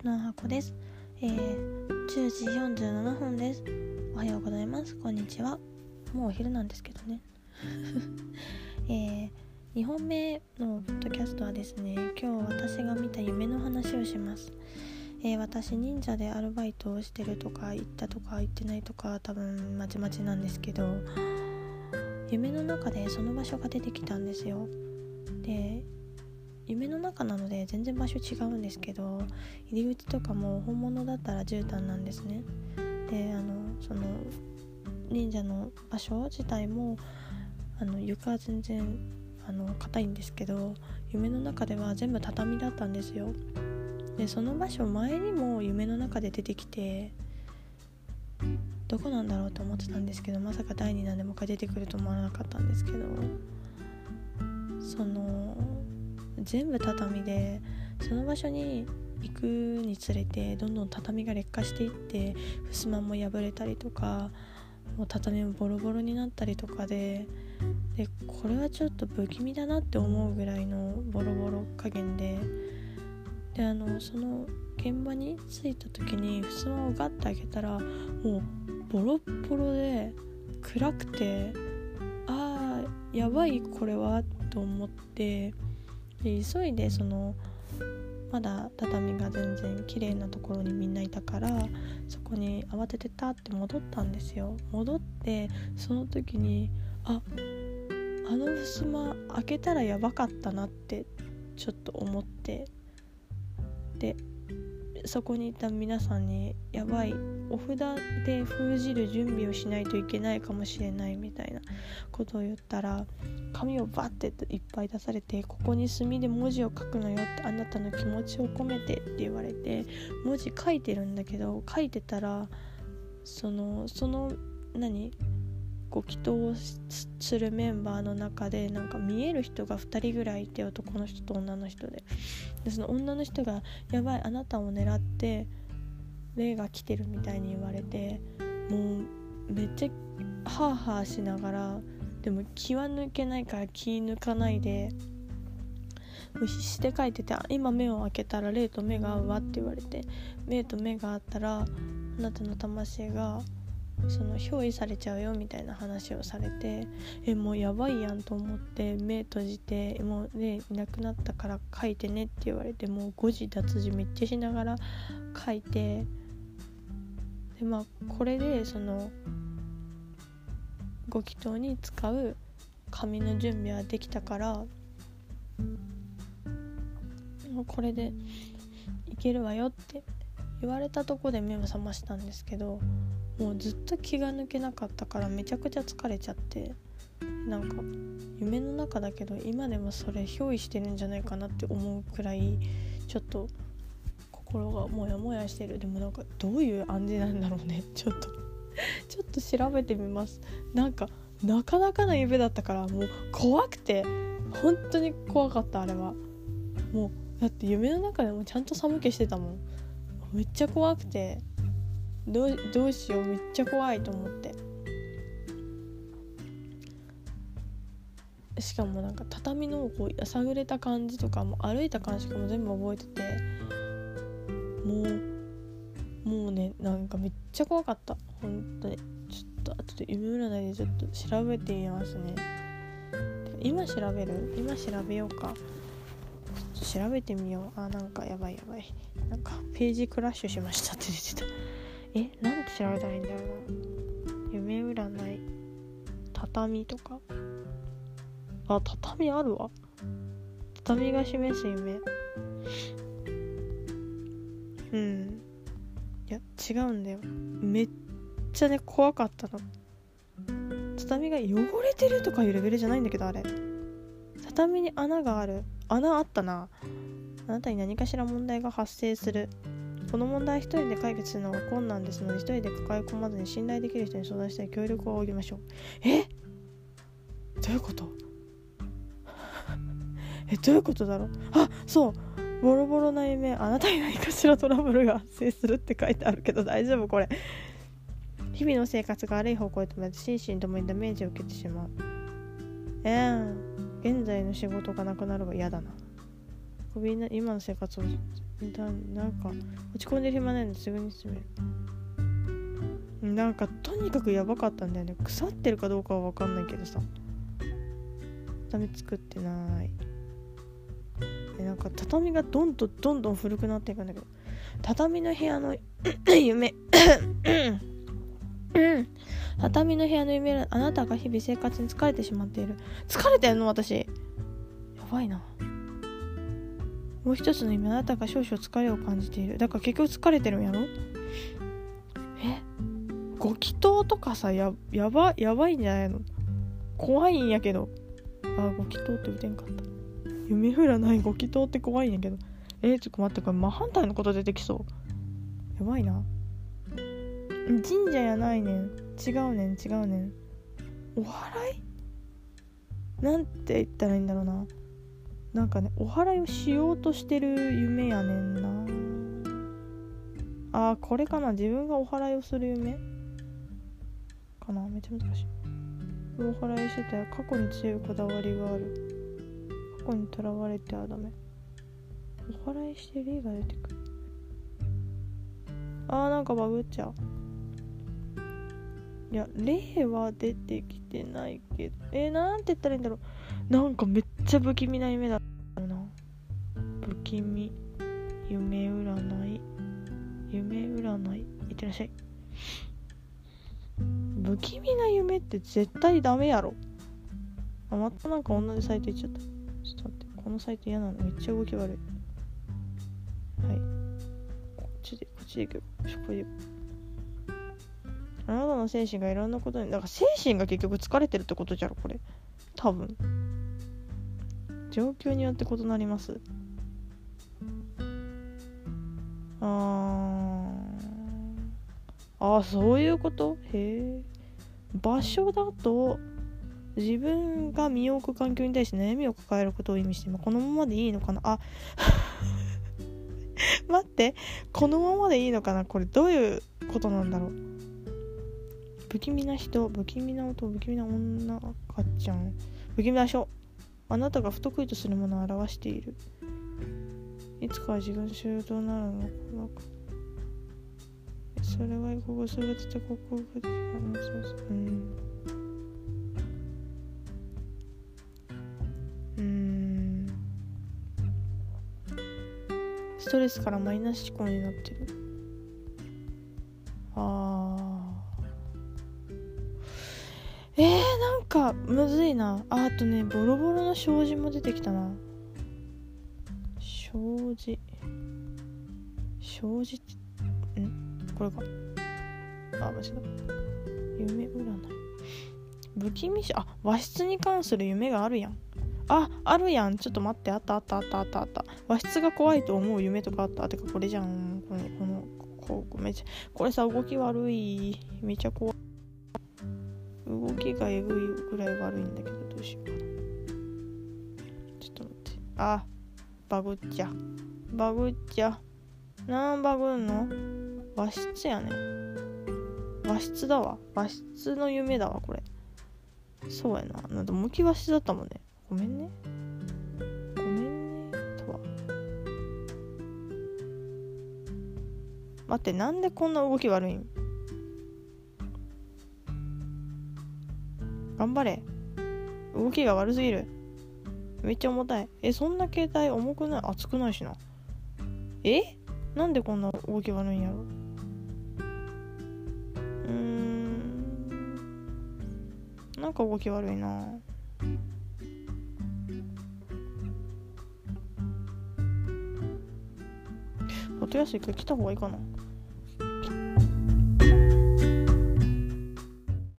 スの箱です。えー、10時47分です。おはようございます。こんにちは。もうお昼なんですけどね。えー、2本目のポッドキャストはですね、今日私が見た夢の話をします。えー、私忍者でアルバイトをしてるとか行ったとか行ってないとか多分まちまちなんですけど夢の中でその場所が出てきたんですよで夢の中なので全然場所違うんですけど入り口とかも本物だったら絨毯なんですね。であのその忍者の場所自体もあの床は全然あの硬いんですけど夢の中では全部畳だったんですよ。でその場所前にも夢の中で出てきてどこなんだろうと思ってたんですけどまさか第2弾でもう一回出てくると思わなかったんですけどその全部畳でその場所に行くにつれてどんどん畳が劣化していって襖も破れたりとかもう畳もボロボロになったりとかででこれはちょっと不気味だなって思うぐらいのボロボロ加減でであのその現場に着いた時に襖をガッて開けたらもうボロボロで暗くてあーやばいこれはと思ってで急いでそのまだ畳が全然綺麗なところにみんないたからそこに慌ててたって戻ったんですよ。戻ってその時にああの襖開けたらやばかったなってちょっと思ってでそこにいた皆さんにやばいお札で封じる準備をしないといけないかもしれないみたいなことを言ったら紙をバッていっぱい出されてここに墨で文字を書くのよってあなたの気持ちを込めてって言われて文字書いてるんだけど書いてたらそのその何？ご祈祷するメンバーの中でなんか見える人が2人ぐらいいて男の人と女の人で。でその女の人が「やばいあなたを狙って霊が来てる」みたいに言われてもうめっちゃハーハーしながらでも気は抜けないから気抜かないでもう必死で書いてて「今目を開けたら霊と目が合うわ」って言われて目と目が合ったらあなたの魂が「その憑依されちゃうよみたいな話をされてえもうやばいやんと思って目閉じてもうねいなくなったから書いてねって言われてもう誤字脱字めっちゃしながら書いてでまあこれでそのご祈祷に使う紙の準備はできたからもうこれでいけるわよって言われたとこで目を覚ましたんですけどもうずっと気が抜けなかったからめちゃくちゃ疲れちゃってなんか夢の中だけど今でもそれ憑依してるんじゃないかなって思うくらいちょっと心がモヤモヤしてる。でもなんかどういう暗示なんだろうね。ちょっとちょっと調べてみます。なんかなかなかな夢だったからもう怖くて本当に怖かったあれは。もうだって夢の中でもちゃんと寒気してたもん。めっちゃ怖くて。どうどうしよう。めっちゃ怖いと思って。しかもなんか畳のこうやさぐれた感じとかも歩いた感じとかも全部覚えてて。もうもうねなんかめっちゃ怖かった。本当に。ちょっと後で夢占いでちょっと調べてみますね。今調べる？今調べようか。調べてみよう。あなんかやばいやばい。なんかページクラッシュしましたって出てた。えなんて調べたらいいんだろうな。夢占い。畳とか。あ畳あるわ。畳が示す夢。うん。いや違うんだよ。めっちゃね怖かったの。畳が汚れてるとかいうレベルじゃないんだけどあれ。畳に穴がある。穴あったな。あなたに何かしら問題が発生する。この問題一人で解決するのが困難ですので一人で抱え込まずに信頼できる人に相談したい協力を仰ぎましょう。え？どういうこと？えどういうことだろう？あそう。ボロボロな夢あなたに何かしらトラブルが発生するって書いてあるけど大丈夫？これ。日々の生活が悪い方向へとめて心身ともにダメージを受けてしまう。えー、現在の仕事がなくなるは嫌だな。今の生活をなんか落ち込んでる暇ないのすぐに進める。なんかとにかくやばかったんだよね。腐ってるかどうかは分かんないけどさ。畳作ってない。えなんか畳がどんどんどんどん古くなっていくんだけど。畳の部屋の 夢。畳の部屋の夢あなたが日々生活に疲れてしまっている。疲れてんの私。やばいな。もう一つの夢あなたが少々疲れを感じている。だから結局疲れてるんやろ？え？ご祈祷とかさややばやばいんじゃないの？怖いんやけど。あご祈祷って打てんかった。夢占いご祈祷って怖いんやけど。えー、ちょっと待ってこれ真反対のこと出てきそう。やばいな。神社やないねん。違うねん違うねん。お祓い？なんて言ったらいいんだろうな。なんかねお祓いをしようとしてる夢やねんな。あーこれかな。自分がお祓いをする夢？かな。めっちゃ難しい。お祓いしてたら過去に強いこだわりがある。過去にとらわれてはダメ。お祓いして霊が出てくる。あーなんかバグっちゃう。いや霊は出てきてないけど。えー、なんて言ったらいいんだろう。なんかめっちゃ不気味な夢だったな。不気味。夢占い。夢占い。いってらっしゃい。不気味な夢って絶対ダメやろ。あまたなんか同じサイト行っちゃった。ちょっと待って。このサイト嫌なの。めっちゃ動き悪い。はい。こっちでこっちで行く。よそこで。行くあなたの精神がいろんなことにだから精神が結局疲れてるってことじゃろこれ。多分。状況によって異なります。ああそういうこと？へえ場所だと自分が身を置く環境に対して悩みを抱えることを意味してこのままでいいのかな？あ 待って。このままでいいのかな？これどういうことなんだろう？不気味な人不気味な音不気味な女赤ちゃん。不気味な書あなたが不得意とするものを表している。いつかは自分主導なるのかなそれはここそれってここがうん。うん。ストレスからマイナス思考になってる。かむずいな。あとねボロボロの障子も出てきたな。障子。障子ってん？これか。あ間違った。夢占い。不気味しあ和室に関する夢があるやん。ああるやん。ちょっと待って。あったあったあったあったあった。和室が怖いと思う夢とかあった。てかこれじゃん。このこのこうめちゃこれさ動き悪い。めちゃ怖い。動きがえぐいぐらい悪いんだけどどうしようかな。ちょっと待って。あバグっちゃ。バグっちゃ。なんバグんの？和室やね。和室だわ。和室の夢だわこれ。そうやな。なんか向き和室だったもんね。ごめんね。ごめんね。とは。待ってなんでこんな動き悪いん？頑張れ。動きが悪すぎる。めっちゃ重たい。えそんな携帯重くない？熱くないしな。え？なんでこんな動き悪いんやろ？うーん。なんか動き悪いな。音安いから来た方がいいかな。